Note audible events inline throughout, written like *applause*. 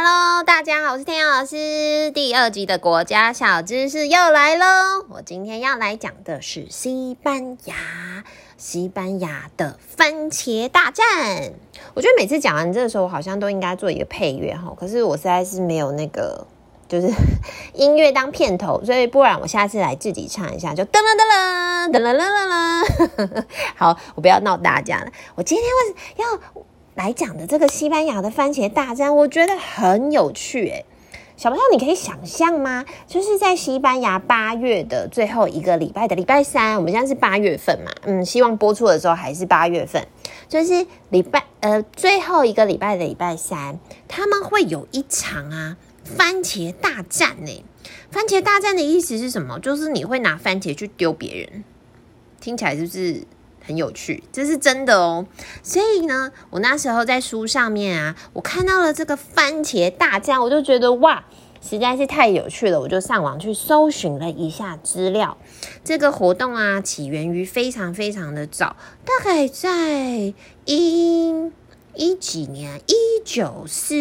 Hello，大家好，我是天佑老师。第二集的国家小知识又来喽！我今天要来讲的是西班牙，西班牙的番茄大战。我觉得每次讲完这个时候，我好像都应该做一个配乐哈，可是我实在是没有那个就是 *laughs* 音乐当片头，所以不然我下次来自己唱一下，就噔噔噔噔噔噔噔噔。*laughs* 好，我不要闹大家了。我今天会要。来讲的这个西班牙的番茄大战，我觉得很有趣诶。小朋友，你可以想象吗？就是在西班牙八月的最后一个礼拜的礼拜三，我们现在是八月份嘛，嗯，希望播出的时候还是八月份，就是礼拜呃最后一个礼拜的礼拜三，他们会有一场啊番茄大战诶。番茄大战的意思是什么？就是你会拿番茄去丢别人，听起来是不是？很有趣，这是真的哦。所以呢，我那时候在书上面啊，我看到了这个番茄大战，我就觉得哇，实在是太有趣了。我就上网去搜寻了一下资料。这个活动啊，起源于非常非常的早，大概在一一几年，一九四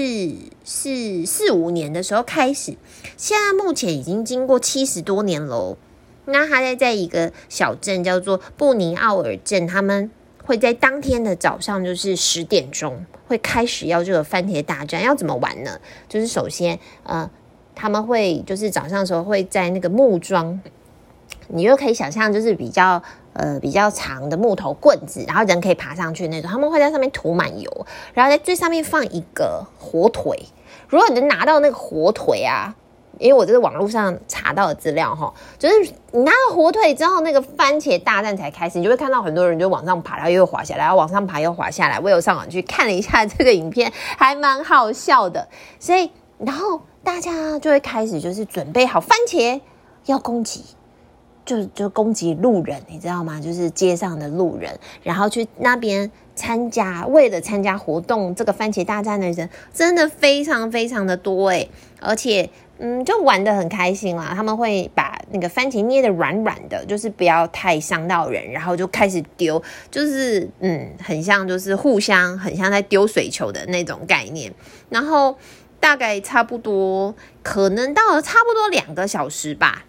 四四五年的时候开始。现在目前已经经过七十多年喽。那他在在一个小镇叫做布尼奥尔镇，他们会在当天的早上，就是十点钟会开始要这个番茄大战。要怎么玩呢？就是首先，呃，他们会就是早上的时候会在那个木桩，你就可以想象就是比较呃比较长的木头棍子，然后人可以爬上去那种。他们会在上面涂满油，然后在最上面放一个火腿。如果你能拿到那个火腿啊。因为我这是网络上查到的资料哈，就是你拿了火腿之后，那个番茄大战才开始，你就会看到很多人就往上爬，然后又滑下来，然后往上爬又滑下来。我有上网去看了一下这个影片，还蛮好笑的。所以，然后大家就会开始就是准备好番茄要攻击，就就攻击路人，你知道吗？就是街上的路人，然后去那边参加，为了参加活动，这个番茄大战的人真的非常非常的多诶，而且。嗯，就玩的很开心啦。他们会把那个番茄捏的软软的，就是不要太伤到人，然后就开始丢，就是嗯，很像就是互相很像在丢水球的那种概念。然后大概差不多，可能到了差不多两个小时吧，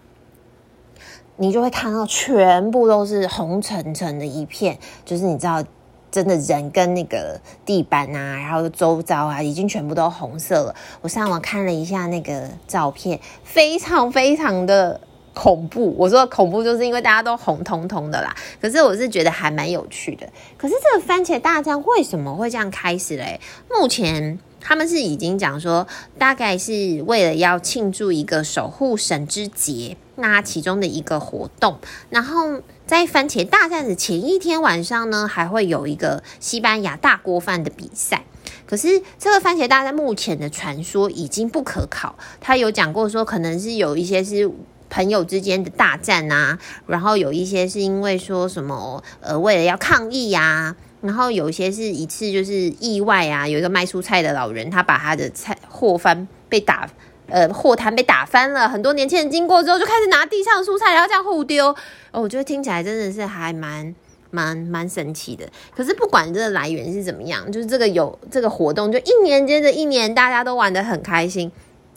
你就会看到全部都是红澄澄的一片，就是你知道。真的人跟那个地板啊，然后周遭啊，已经全部都红色了。我上网看了一下那个照片，非常非常的恐怖。我说恐怖，就是因为大家都红彤彤的啦。可是我是觉得还蛮有趣的。可是这个番茄大战为什么会这样开始嘞？目前他们是已经讲说，大概是为了要庆祝一个守护神之节，那其中的一个活动，然后。在番茄大战的前一天晚上呢，还会有一个西班牙大锅饭的比赛。可是这个番茄大战目前的传说已经不可考。他有讲过说，可能是有一些是朋友之间的大战啊，然后有一些是因为说什么呃，为了要抗议呀，然后有一些是一次就是意外啊，有一个卖蔬菜的老人，他把他的菜货翻被打。呃，货摊被打翻了，很多年轻人经过之后就开始拿地上的蔬菜，然后这样互丢。哦，我觉得听起来真的是还蛮蛮蛮神奇的。可是不管这个来源是怎么样，就是这个有这个活动，就一年接着一年，大家都玩得很开心，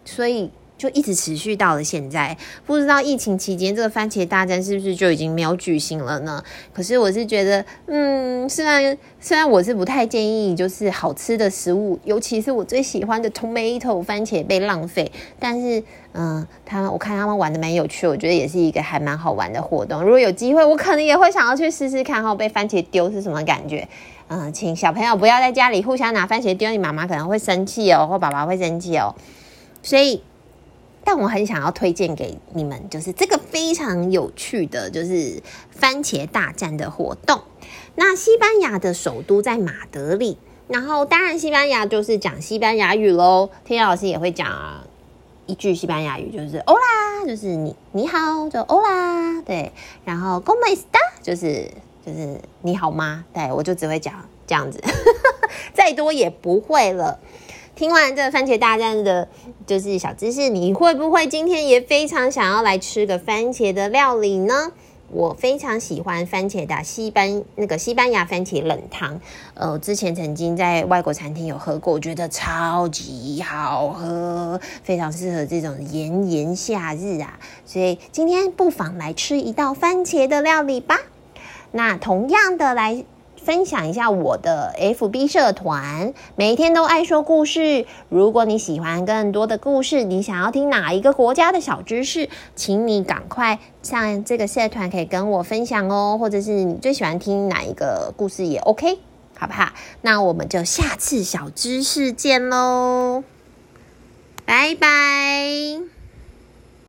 所以。就一直持续到了现在，不知道疫情期间这个番茄大战是不是就已经没有举行了呢？可是我是觉得，嗯，虽然虽然我是不太建议，就是好吃的食物，尤其是我最喜欢的 tomato 番茄被浪费，但是，嗯，他我看他们玩的蛮有趣，我觉得也是一个还蛮好玩的活动。如果有机会，我可能也会想要去试试看，哈，被番茄丢是什么感觉？嗯，请小朋友不要在家里互相拿番茄丢，你妈妈可能会生气哦，或爸爸会生气哦，所以。但我很想要推荐给你们，就是这个非常有趣的，就是番茄大战的活动。那西班牙的首都在马德里，然后当然西班牙就是讲西班牙语喽。天老师也会讲一句西班牙语，就是欧拉，就是你你好，就欧拉，对。然后 ¿Cómo está？就是就是你好吗？对，我就只会讲这样子，*laughs* 再多也不会了。听完这个番茄大战的，就是小知识，你会不会今天也非常想要来吃个番茄的料理呢？我非常喜欢番茄的西班那个西班牙番茄冷汤，呃，之前曾经在外国餐厅有喝过，我觉得超级好喝，非常适合这种炎炎夏日啊，所以今天不妨来吃一道番茄的料理吧。那同样的来。分享一下我的 FB 社团，每天都爱说故事。如果你喜欢更多的故事，你想要听哪一个国家的小知识，请你赶快上这个社团，可以跟我分享哦。或者是你最喜欢听哪一个故事也 OK，好不好？那我们就下次小知识见喽，拜拜。